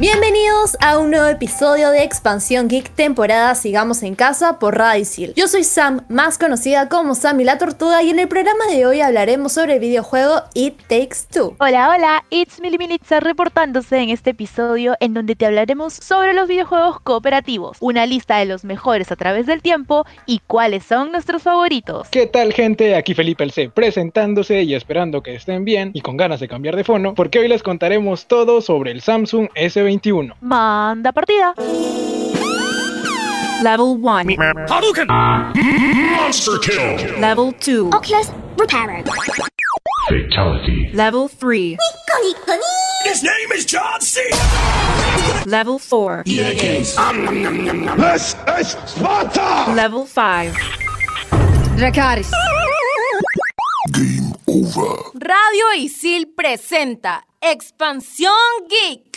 Bienvenidos a un nuevo episodio de Expansión Geek temporada Sigamos en Casa por Radicil. Yo soy Sam, más conocida como Sammy la Tortuga y en el programa de hoy hablaremos sobre el videojuego It Takes Two. Hola, hola, it's Milimilitza reportándose en este episodio en donde te hablaremos sobre los videojuegos cooperativos, una lista de los mejores a través del tiempo y cuáles son nuestros favoritos. ¿Qué tal gente? Aquí Felipe el C presentándose y esperando que estén bien y con ganas de cambiar de fono porque hoy les contaremos todo sobre el Samsung S20 Manda partida. Level 1. Hadouken! Monster kill! Level 2. Oculus repaired. Fatality. Level 3. His name is John C. Level 4. EA Games. This is Sparta! Level 5. Dracaris. Game over. Radio Isil presenta Expansión Geek.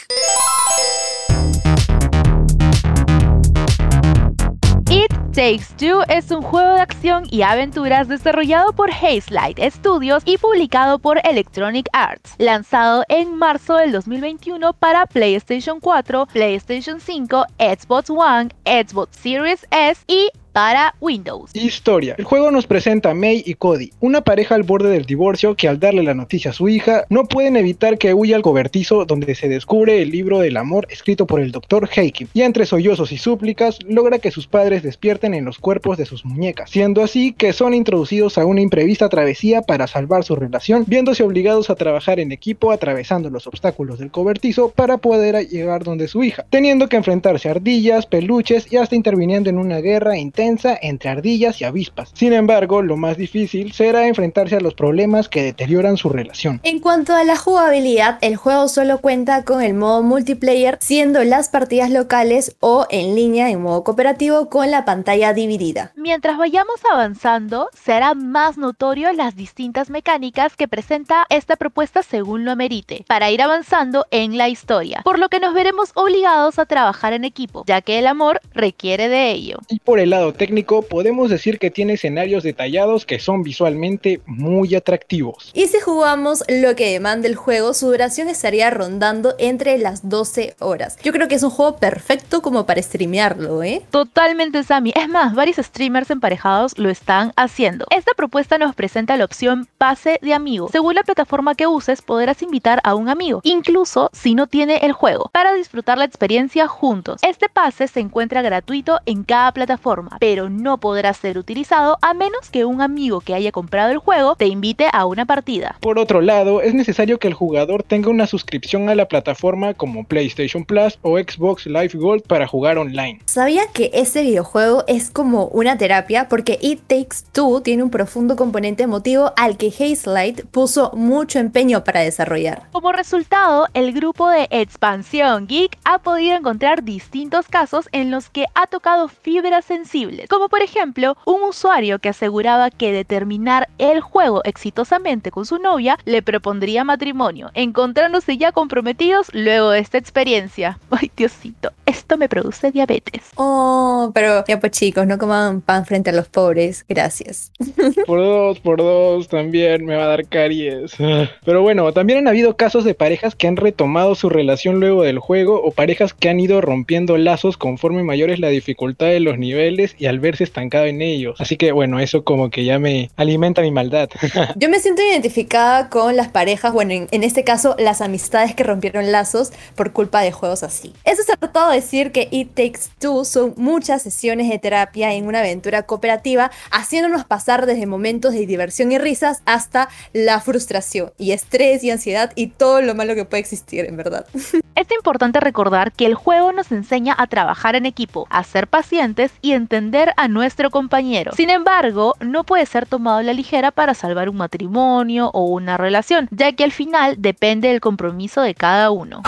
It Takes Two es un juego de acción y aventuras desarrollado por Hazelight Studios y publicado por Electronic Arts, lanzado en marzo del 2021 para PlayStation 4, PlayStation 5, Xbox One, Xbox Series S y para Windows. Historia. El juego nos presenta a May y Cody, una pareja al borde del divorcio que al darle la noticia a su hija no pueden evitar que huya al cobertizo donde se descubre el libro del amor escrito por el Dr. Heikim y entre sollozos y súplicas logra que sus padres despierten en los cuerpos de sus muñecas, siendo así que son introducidos a una imprevista travesía para salvar su relación, viéndose obligados a trabajar en equipo atravesando los obstáculos del cobertizo para poder llegar donde su hija, teniendo que enfrentarse a ardillas, peluches y hasta interviniendo en una guerra intensa entre ardillas y avispas. Sin embargo, lo más difícil será enfrentarse a los problemas que deterioran su relación. En cuanto a la jugabilidad, el juego solo cuenta con el modo multiplayer, siendo las partidas locales o en línea en modo cooperativo con la pantalla dividida. Mientras vayamos avanzando, será más notorio las distintas mecánicas que presenta esta propuesta según lo amerite, para ir avanzando en la historia, por lo que nos veremos obligados a trabajar en equipo, ya que el amor requiere de ello. Y por el lado técnico, podemos decir que tiene escenarios detallados que son visualmente muy atractivos. Y si jugamos lo que demanda el juego, su duración estaría rondando entre las 12 horas. Yo creo que es un juego perfecto como para streamearlo, ¿eh? Totalmente, Sammy. Es más, varios streamers emparejados lo están haciendo. Esta propuesta nos presenta la opción pase de amigo. Según la plataforma que uses, podrás invitar a un amigo, incluso si no tiene el juego, para disfrutar la experiencia juntos. Este pase se encuentra gratuito en cada plataforma, pero no podrá ser utilizado a menos que un amigo que haya comprado el juego te invite a una partida. Por otro lado, es necesario que el jugador tenga una suscripción a la plataforma como PlayStation Plus o Xbox Live Gold para jugar online. ¿Sabía que este videojuego es como una terapia? Porque It Takes Two tiene un profundo componente emotivo al que Hazelight puso mucho empeño para desarrollar. Como resultado, el grupo de Expansión Geek ha podido encontrar distintos casos en los que ha tocado fibras sensibles como por ejemplo un usuario que aseguraba que de terminar el juego exitosamente con su novia le propondría matrimonio, encontrándose ya comprometidos luego de esta experiencia. Ay, Diosito, esto me produce diabetes. Oh, pero ya pues chicos, no coman pan frente a los pobres, gracias. Por dos, por dos, también me va a dar caries. Pero bueno, también han habido casos de parejas que han retomado su relación luego del juego o parejas que han ido rompiendo lazos conforme mayor es la dificultad de los niveles y al verse estancado en ellos. Así que bueno, eso como que ya me alimenta mi maldad. Yo me siento identificada con las parejas, bueno, en, en, este caso las amistades que rompieron lazos por culpa de juegos así. Eso es tratado de decir que It Takes Two son muchas sesiones de terapia en una aventura cooperativa, haciéndonos pasar desde momentos de diversión y risas hasta la frustración y estrés y ansiedad y todo lo malo que puede existir, en verdad. Es importante recordar que el juego nos enseña a trabajar en equipo, a ser pacientes y entender a nuestro compañero. Sin embargo, no puede ser tomado a la ligera para salvar un matrimonio o una relación, ya que al final depende del compromiso de cada uno.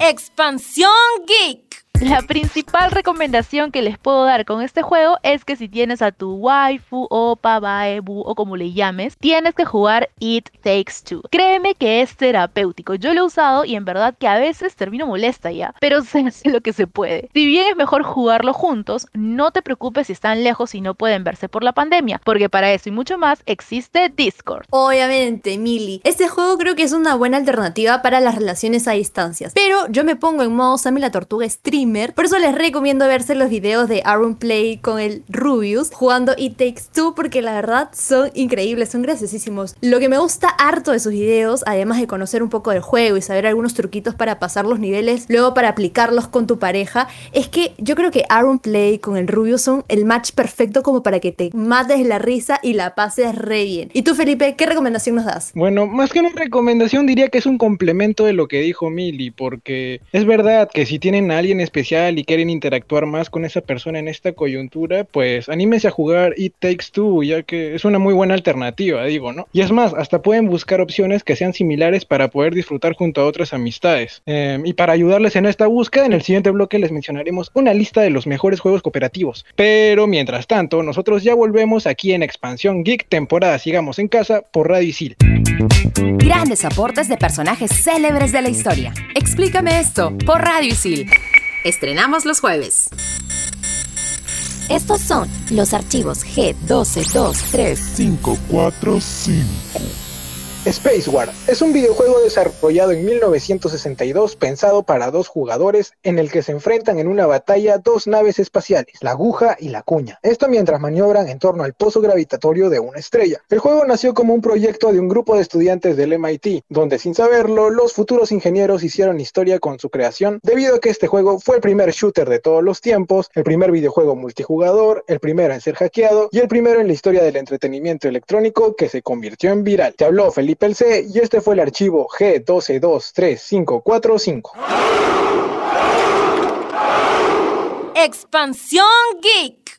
Expansión Geek. La principal recomendación que les puedo dar con este juego es que si tienes a tu waifu, opa, baebu o como le llames, tienes que jugar It Takes Two. Créeme que es terapéutico. Yo lo he usado y en verdad que a veces termino molesta ya, pero se hace lo que se puede. Si bien es mejor jugarlo juntos, no te preocupes si están lejos y no pueden verse por la pandemia, porque para eso y mucho más existe Discord. Obviamente, Mili. Este juego creo que es una buena alternativa para las relaciones a distancias. Pero yo me pongo en modo Sammy la Tortuga Por eso les recomiendo verse los videos de Aaron Play con el Rubius jugando It Takes Two. Porque la verdad son increíbles, son graciosísimos. Lo que me gusta harto de sus videos, además de conocer un poco del juego y saber algunos truquitos para pasar los niveles, luego para aplicarlos con tu pareja, es que yo creo que Aaron Play con el Rubius son el match perfecto como para que te mates la risa y la pases re bien. ¿Y tú, Felipe, qué recomendación nos das? Bueno, más que una recomendación diría que es un complemento de lo que dijo Mili, porque es verdad que si tienen a alguien especial y quieren interactuar más con esa persona en esta coyuntura, pues anímense a jugar It Takes Two, ya que es una muy buena alternativa, digo, ¿no? Y es más, hasta pueden buscar opciones que sean similares para poder disfrutar junto a otras amistades. Eh, y para ayudarles en esta búsqueda, en el siguiente bloque les mencionaremos una lista de los mejores juegos cooperativos. Pero mientras tanto, nosotros ya volvemos aquí en Expansión Geek, temporada Sigamos en Casa, por Radio Isil. Grandes aportes de personajes célebres de la historia. Explícame esto por Radio Isil. Estrenamos los jueves. Estos son los archivos G1223. 545. Space War es un videojuego desarrollado en 1962 pensado para dos jugadores en el que se enfrentan en una batalla dos naves espaciales, la aguja y la cuña. Esto mientras maniobran en torno al pozo gravitatorio de una estrella. El juego nació como un proyecto de un grupo de estudiantes del MIT, donde sin saberlo los futuros ingenieros hicieron historia con su creación, debido a que este juego fue el primer shooter de todos los tiempos, el primer videojuego multijugador, el primero en ser hackeado y el primero en la historia del entretenimiento electrónico que se convirtió en viral. Te habló Felipe el C y este fue el archivo G12235545. Expansión Geek.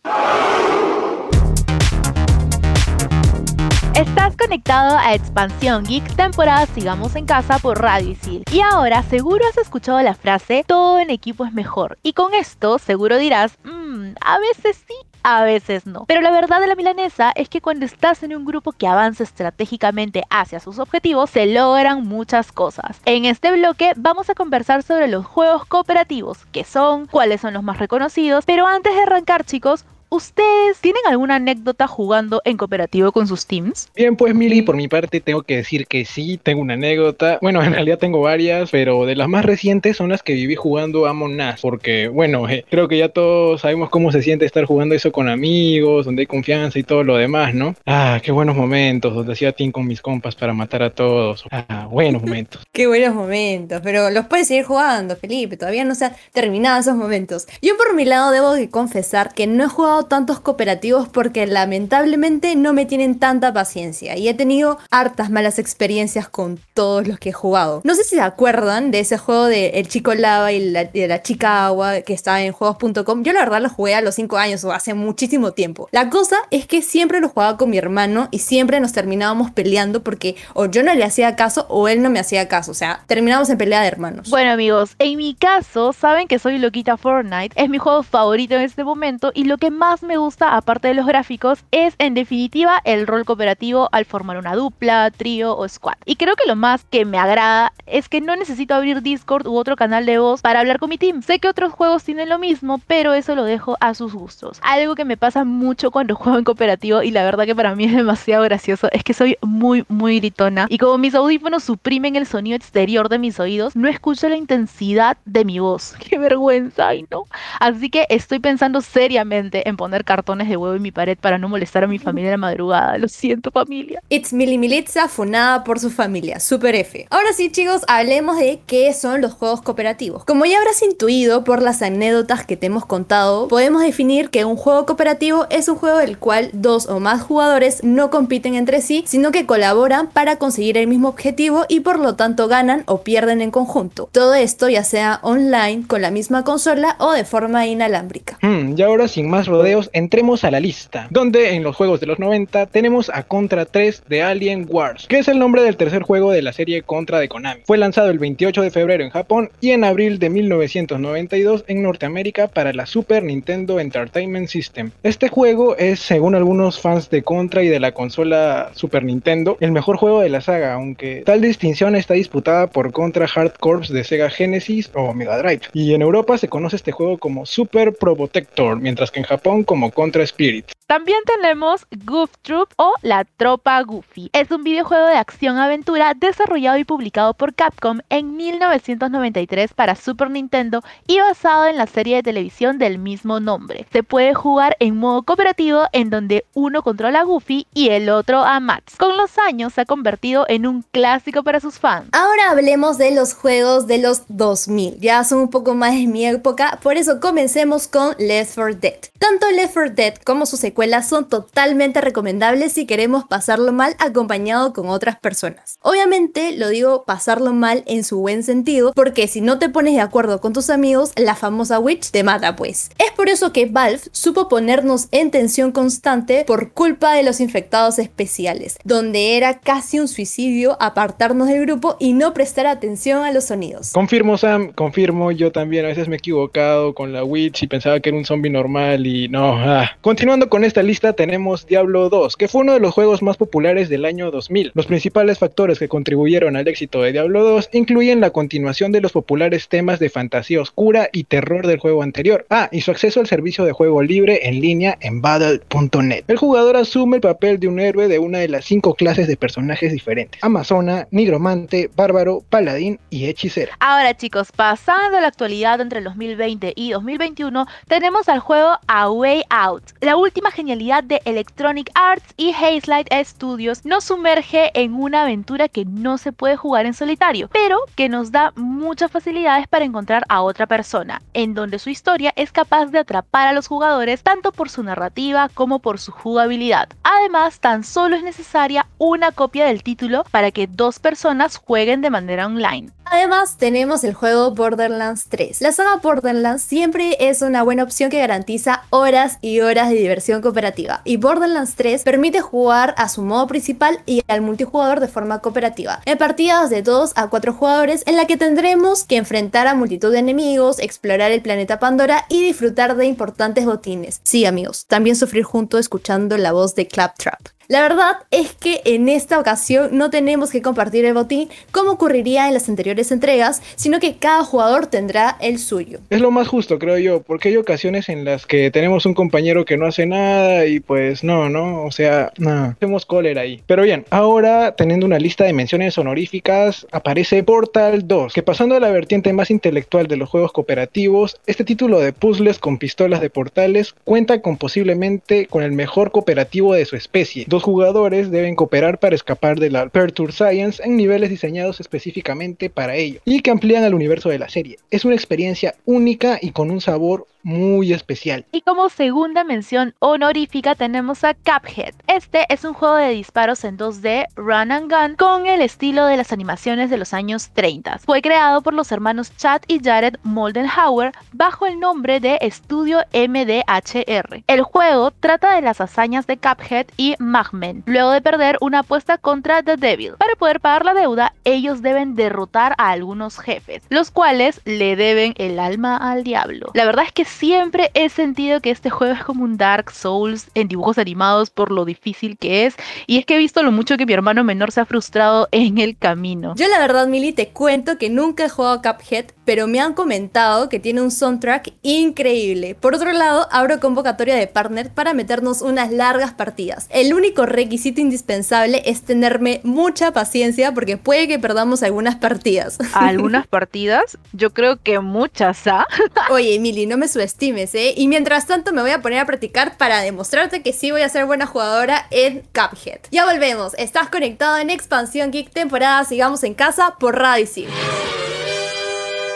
Estás conectado a Expansión Geek temporada Sigamos en Casa por Radio Isil. Y ahora seguro has escuchado la frase todo en equipo es mejor. Y con esto seguro dirás, mmm, a veces sí, a veces no. Pero la verdad de la milanesa es que cuando estás en un grupo que avanza estratégicamente hacia sus objetivos, se logran muchas cosas. En este bloque vamos a conversar sobre los juegos cooperativos, qué son, cuáles son los más reconocidos, pero antes de arrancar chicos, ¿Ustedes tienen alguna anécdota jugando en cooperativo con sus teams? Bien, pues Mili, por mi parte tengo que decir que sí, tengo una anécdota. Bueno, en realidad tengo varias, pero de las más recientes son las que viví jugando Among Us, porque bueno, eh, creo que ya todos sabemos cómo se siente estar jugando eso con amigos, donde hay confianza y todo lo demás, ¿no? Ah, qué buenos momentos, donde hacía team con mis compas para matar a todos. Ah, buenos momentos. Qué buenos momentos, pero los puedes seguir jugando, Felipe. Todavía no se han terminado esos momentos. Yo por mi lado debo de confesar que no he jugado tantos cooperativos porque lamentablemente no me tienen tanta paciencia y he tenido hartas malas experiencias con todos los que he jugado. No sé si se acuerdan de ese juego de El Chico Lava y la, de la Chica Agua que estaba en juegos.com. Yo la verdad lo jugué a los 5 años o hace muchísimo tiempo. La cosa es que siempre lo jugaba con mi hermano y siempre nos terminábamos peleando porque o yo no le hacía caso o él no me hacía caso. O sea, terminábamos en pelea de hermanos. Bueno amigos, en mi caso, saben que soy loquita Fortnite, es mi juego favorito en este momento y lo que más me gusta, aparte de los gráficos, es en definitiva el rol cooperativo al formar una dupla, trío o squad. Y creo que lo más que me agrada es que no necesito abrir Discord u otro canal de voz para hablar con mi team. Sé que otros juegos tienen lo mismo, pero eso lo dejo a sus gustos. Algo que me pasa mucho cuando juego en cooperativo y la verdad que para mí es demasiado gracioso es que soy muy muy gritona y como mis audífonos suprimen el sonido exterior de mis oídos, no escucho la intensidad de mi voz. Qué vergüenza, ay no. Así que estoy pensando seriamente en poner cartones de huevo en mi pared para no molestar a mi familia en la madrugada. Lo siento, familia. It's Mili Militza, funada por su familia. Super F. Ahora sí, chicos, hablemos de qué son los juegos cooperativos. Como ya habrás intuido por las anécdotas que te hemos contado, podemos definir que un juego cooperativo es un juego del cual dos o más jugadores no compiten entre sí, sino que colaboran para conseguir el mismo objetivo y por lo tanto ganan o pierden en conjunto. Todo esto ya sea online, con la misma consola o de forma inalámbrica. Hmm, y ahora sin más rodeos entremos a la lista, donde en los juegos de los 90 tenemos a Contra 3 de Alien Wars, que es el nombre del tercer juego de la serie Contra de Konami. Fue lanzado el 28 de febrero en Japón y en abril de 1992 en Norteamérica para la Super Nintendo Entertainment System. Este juego es, según algunos fans de Contra y de la consola Super Nintendo, el mejor juego de la saga, aunque tal distinción está disputada por Contra Hard Corps de Sega Genesis o Mega Drive. Y en Europa se conoce este juego como Super Probotector, mientras que en Japón como Contra Spirit. También tenemos Goof Troop o La Tropa Goofy. Es un videojuego de acción-aventura desarrollado y publicado por Capcom en 1993 para Super Nintendo y basado en la serie de televisión del mismo nombre. Se puede jugar en modo cooperativo en donde uno controla a Goofy y el otro a Max. Con los años se ha convertido en un clásico para sus fans. Ahora hablemos de los juegos de los 2000. Ya son un poco más de mi época, por eso comencemos con Left 4 Dead. Tanto Left 4 Dead como su secuela son totalmente recomendables si queremos pasarlo mal acompañado con otras personas. Obviamente lo digo pasarlo mal en su buen sentido, porque si no te pones de acuerdo con tus amigos, la famosa witch te mata pues. Es por eso que Valve supo ponernos en tensión constante por culpa de los infectados especiales, donde era casi un suicidio apartarnos del grupo y no prestar atención a los sonidos. Confirmo Sam, confirmo, yo también a veces me he equivocado con la Witch y pensaba que era un zombie normal y no. ah. Continuando con esta lista tenemos Diablo 2, que fue uno de los juegos más populares del año 2000. Los principales factores que contribuyeron al éxito de Diablo 2 incluyen la continuación de los populares temas de fantasía oscura y terror del juego anterior. Ah, y su acceso al servicio de juego libre en línea en battle.net. El jugador asume el papel de un héroe de una de las cinco clases de personajes diferentes. Amazona, nigromante, bárbaro, paladín y hechicera. Ahora chicos, pasando a la actualidad entre el 2020 y 2021, tenemos al juego A Way Out. La última genialidad de Electronic Arts y Hazelight Studios nos sumerge en una aventura que no se puede jugar en solitario, pero que nos da muchas facilidades para encontrar a otra persona, en donde su historia es capaz de atrapar a los jugadores tanto por su narrativa como por su jugabilidad. Además, tan solo es necesaria una copia del título para que dos personas jueguen de manera online. Además, tenemos el juego Borderlands 3. La saga Borderlands siempre es una buena opción que garantiza horas y horas de diversión cooperativa. Y Borderlands 3 permite jugar a su modo principal y al multijugador de forma cooperativa. En partidas de 2 a 4 jugadores en la que tendremos que enfrentar a multitud de enemigos, explorar el planeta Pandora y disfrutar de importantes botines. Sí, amigos, también sufrir junto escuchando la voz de Claptrap. La verdad es que en esta ocasión no tenemos que compartir el botín como ocurriría en las anteriores entregas, sino que cada jugador tendrá el suyo. Es lo más justo, creo yo, porque hay ocasiones en las que tenemos un compañero que no hace nada y pues no, ¿no? O sea, no, hacemos cólera ahí. Pero bien, ahora teniendo una lista de menciones honoríficas, aparece Portal 2, que pasando a la vertiente más intelectual de los juegos cooperativos, este título de puzzles con pistolas de portales cuenta con posiblemente con el mejor cooperativo de su especie. Dos jugadores deben cooperar para escapar de la Perture Science en niveles diseñados específicamente para ello y que amplían al universo de la serie. Es una experiencia única y con un sabor muy especial. Y como segunda mención honorífica tenemos a Cuphead. Este es un juego de disparos en 2D, run and gun, con el estilo de las animaciones de los años 30. Fue creado por los hermanos Chad y Jared Moldenhauer bajo el nombre de Estudio MDHR. El juego trata de las hazañas de Cuphead y Magmen, luego de perder una apuesta contra The Devil. Para poder pagar la deuda, ellos deben derrotar a algunos jefes, los cuales le deben el alma al diablo. La verdad es que siempre he sentido que este juego es como un Dark Souls en dibujos animados por lo difícil que es. Y es que he visto lo mucho que mi hermano menor se ha frustrado en el camino. Yo la verdad, Mili, te cuento que nunca he jugado Cuphead, pero me han comentado que tiene un soundtrack increíble. Por otro lado, abro convocatoria de partner para meternos unas largas partidas. El único requisito indispensable es tenerme mucha paciencia porque puede que perdamos algunas partidas. Algunas partidas, yo creo que muchas, ¿ah? Oye, Emily, no me subestimes, ¿eh? Y mientras tanto me voy a poner a practicar para demostrarte que sí voy a ser buena jugadora en Cuphead. Ya volvemos, estás conectado en Expansión Geek temporada Sigamos en Casa por Radio.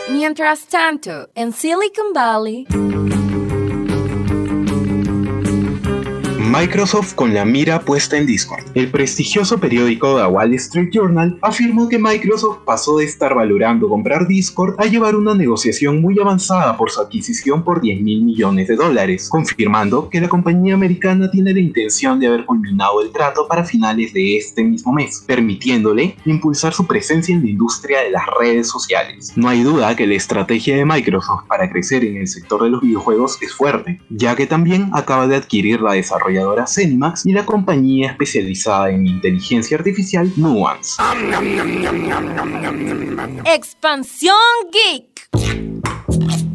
Mientras tanto, en Silicon Valley, Microsoft con la mira puesta en Discord. El prestigioso periódico The Wall Street Journal afirmó que Microsoft pasó de estar valorando comprar Discord a llevar una negociación muy avanzada por su adquisición por 10 mil millones de dólares, confirmando que la compañía americana tiene la intención de haber culminado el trato para finales de este mismo mes, permitiéndole impulsar su presencia en la industria de las redes sociales. No hay duda que la estrategia de Microsoft para crecer en el sector de los videojuegos es fuerte, ya que también acaba de adquirir la desarrolladora Zenimax y la compañía especializada en inteligencia artificial Nuance. Expansión Geek.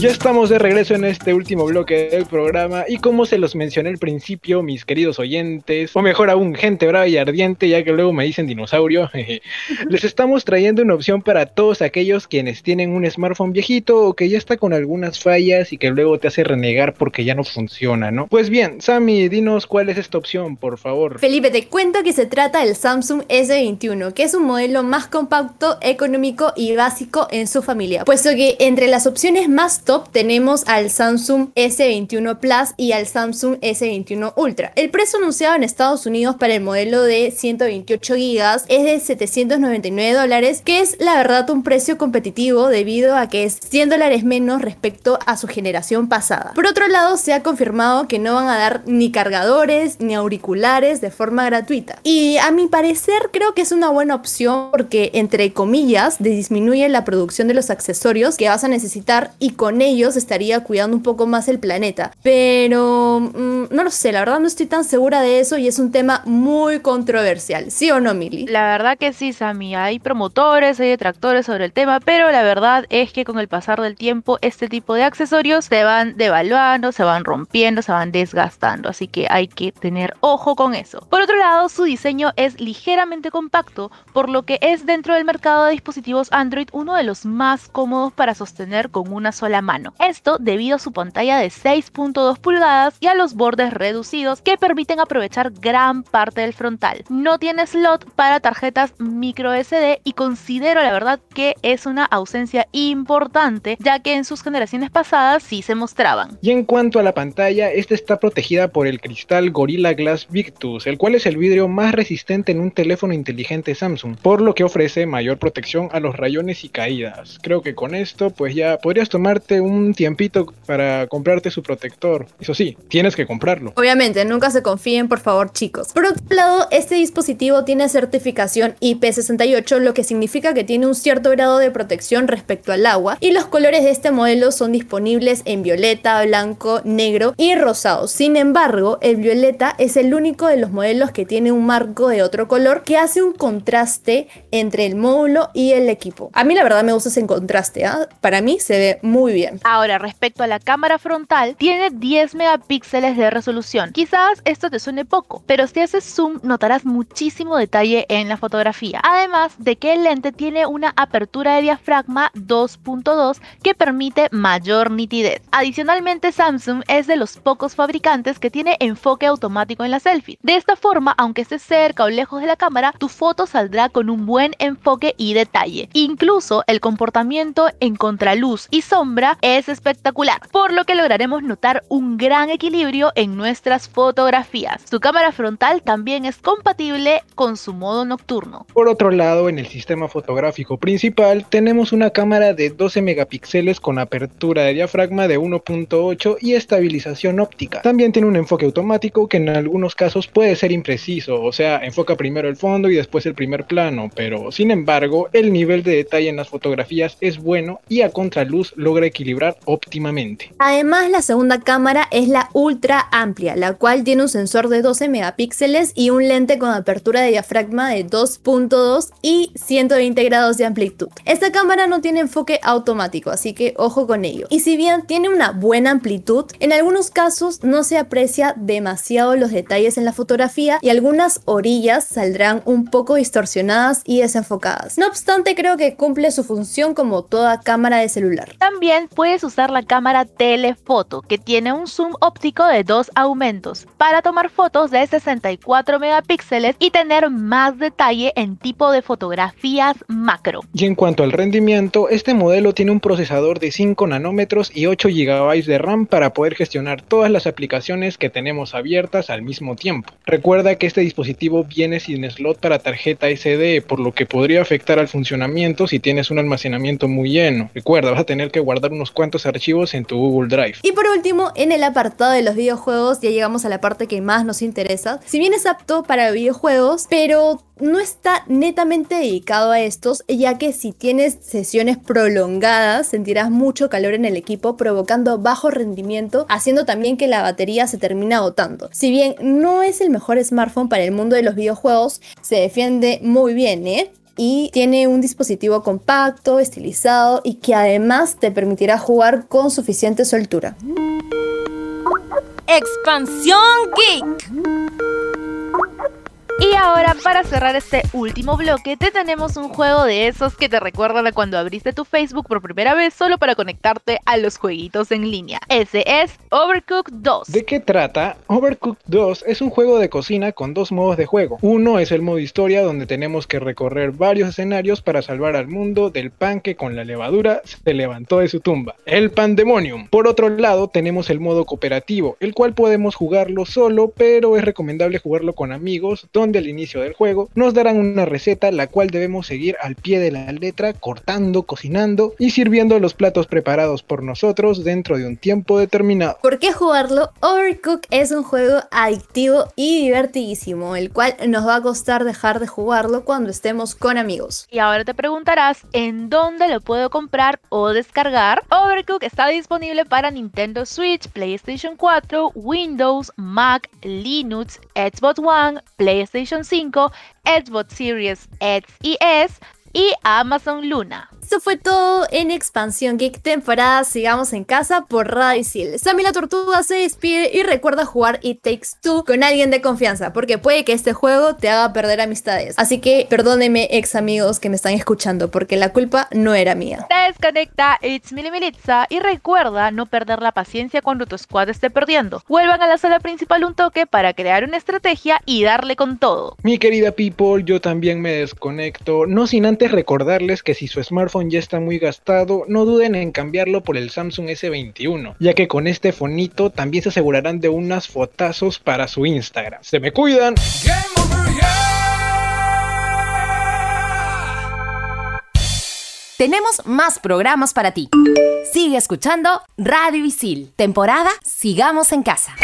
Ya estamos de regreso en este último bloque del programa y como se los mencioné al principio, mis queridos oyentes, o mejor aún, gente brava y ardiente, ya que luego me dicen dinosaurio, les estamos trayendo una opción para todos aquellos quienes tienen un smartphone viejito o que ya está con algunas fallas y que luego te hace renegar porque ya no funciona, ¿no? Pues bien, Sammy, dinos cuál es esta opción, por favor. Felipe, te cuento que se trata del Samsung S21, que es un modelo más compacto, económico y básico en su familia, puesto que entre las opciones más tenemos al Samsung S21 Plus y al Samsung S21 Ultra. El precio anunciado en Estados Unidos para el modelo de 128 GB es de 799 dólares, que es la verdad un precio competitivo debido a que es 100 dólares menos respecto a su generación pasada. Por otro lado, se ha confirmado que no van a dar ni cargadores ni auriculares de forma gratuita. Y a mi parecer creo que es una buena opción porque entre comillas disminuye la producción de los accesorios que vas a necesitar y con ellos estaría cuidando un poco más el planeta. Pero mm, no lo sé, la verdad no estoy tan segura de eso y es un tema muy controversial. ¿Sí o no, Mili? La verdad que sí, Sammy. Hay promotores, hay detractores sobre el tema, pero la verdad es que con el pasar del tiempo este tipo de accesorios se van devaluando, se van rompiendo, se van desgastando. Así que hay que tener ojo con eso. Por otro lado, su diseño es ligeramente compacto, por lo que es dentro del mercado de dispositivos Android uno de los más cómodos para sostener con una sola mano. Esto debido a su pantalla de 6.2 pulgadas y a los bordes reducidos que permiten aprovechar gran parte del frontal. No tiene slot para tarjetas micro SD y considero la verdad que es una ausencia importante ya que en sus generaciones pasadas sí se mostraban. Y en cuanto a la pantalla, esta está protegida por el cristal Gorilla Glass Victus, el cual es el vidrio más resistente en un teléfono inteligente Samsung, por lo que ofrece mayor protección a los rayones y caídas. Creo que con esto pues ya podrías tomarte un tiempito para comprarte su protector. Eso sí, tienes que comprarlo. Obviamente, nunca se confíen, por favor, chicos. Por otro lado, este dispositivo tiene certificación IP68, lo que significa que tiene un cierto grado de protección respecto al agua, y los colores de este modelo son disponibles en violeta, blanco, negro y rosado. Sin embargo, el violeta es el único de los modelos que tiene un marco de otro color que hace un contraste entre el módulo y el equipo. A mí la verdad me gusta ese contraste, ¿ah? para mí se ve muy bien. Ahora, respecto a la cámara frontal, tiene 10 megapíxeles de resolución. Quizás esto te suene poco, pero si haces zoom notarás muchísimo detalle en la fotografía. Además de que el lente tiene una apertura de diafragma 2.2 que permite mayor nitidez. Adicionalmente, Samsung es de los pocos fabricantes que tiene enfoque automático en la selfie. De esta forma, aunque estés cerca o lejos de la cámara, tu foto saldrá con un buen enfoque y detalle. Incluso el comportamiento en contraluz y sombra es espectacular, por lo que lograremos notar un gran equilibrio en nuestras fotografías. Su cámara frontal también es compatible con su modo nocturno. Por otro lado, en el sistema fotográfico principal tenemos una cámara de 12 megapíxeles con apertura de diafragma de 1.8 y estabilización óptica. También tiene un enfoque automático que en algunos casos puede ser impreciso, o sea, enfoca primero el fondo y después el primer plano, pero sin embargo, el nivel de detalle en las fotografías es bueno y a contraluz logra equilibrar óptimamente. Además, la segunda cámara es la ultra amplia, la cual tiene un sensor de 12 megapíxeles y un lente con apertura de diafragma de 2.2 y 120 grados de amplitud. Esta cámara no tiene enfoque automático, así que ojo con ello. Y si bien tiene una buena amplitud, en algunos casos no se aprecia demasiado los detalles en la fotografía y algunas orillas saldrán un poco distorsionadas y desenfocadas. No obstante, creo que cumple su función como toda cámara de celular. También puedes usar la cámara telefoto que tiene un zoom óptico de dos aumentos para tomar fotos de 64 megapíxeles y tener más detalle en tipo de fotografías macro. Y en cuanto al rendimiento, este modelo tiene un procesador de 5 nanómetros y 8 GB de RAM para poder gestionar todas las aplicaciones que tenemos abiertas al mismo tiempo. Recuerda que este dispositivo viene sin slot para tarjeta SD, por lo que podría afectar al funcionamiento si tienes un almacenamiento muy lleno. Recuerda, vas a tener que guardar unos cuantos archivos en tu Google Drive. Y por último, en el apartado de los videojuegos, ya llegamos a la parte que más nos interesa. Si bien es apto para videojuegos, pero no está netamente dedicado a estos, ya que si tienes sesiones prolongadas sentirás mucho calor en el equipo, provocando bajo rendimiento, haciendo también que la batería se termine agotando. Si bien no es el mejor smartphone para el mundo de los videojuegos, se defiende muy bien, ¿eh? Y tiene un dispositivo compacto, estilizado y que además te permitirá jugar con suficiente soltura. Expansión Geek. Y ahora, para cerrar este último bloque, te tenemos un juego de esos que te recuerdan a cuando abriste tu Facebook por primera vez solo para conectarte a los jueguitos en línea. Ese es Overcooked 2. ¿De qué trata? Overcooked 2 es un juego de cocina con dos modos de juego. Uno es el modo historia donde tenemos que recorrer varios escenarios para salvar al mundo del pan que con la levadura se levantó de su tumba, el Pandemonium. Por otro lado tenemos el modo cooperativo, el cual podemos jugarlo solo, pero es recomendable jugarlo con amigos, al inicio del juego nos darán una receta la cual debemos seguir al pie de la letra, cortando, cocinando y sirviendo los platos preparados por nosotros dentro de un tiempo determinado. ¿Por qué jugarlo? Overcook es un juego adictivo y divertidísimo, el cual nos va a costar dejar de jugarlo cuando estemos con amigos. Y ahora te preguntarás, ¿en dónde lo puedo comprar o descargar? Overcook está disponible para Nintendo Switch, PlayStation 4, Windows, Mac, Linux, Xbox One, PlayStation 5, Xbox Series X y S y Amazon Luna. Esto fue todo en Expansión Geek temporada Sigamos en Casa por Radio Isil. Sammy la Tortuga se despide y recuerda jugar It Takes Two con alguien de confianza, porque puede que este juego te haga perder amistades. Así que perdónenme, ex amigos que me están escuchando, porque la culpa no era mía. Desconecta It's Mili Militza y recuerda no perder la paciencia cuando tu squad esté perdiendo. Vuelvan a la sala principal un toque para crear una estrategia y darle con todo. Mi querida people, yo también me desconecto, no sin antes recordarles que si su smartphone ya está muy gastado, no duden en cambiarlo por el Samsung S21, ya que con este fonito también se asegurarán de unas fotazos para su Instagram. ¡Se me cuidan! Tenemos más programas para ti. Sigue escuchando Radio Isil, temporada Sigamos en Casa.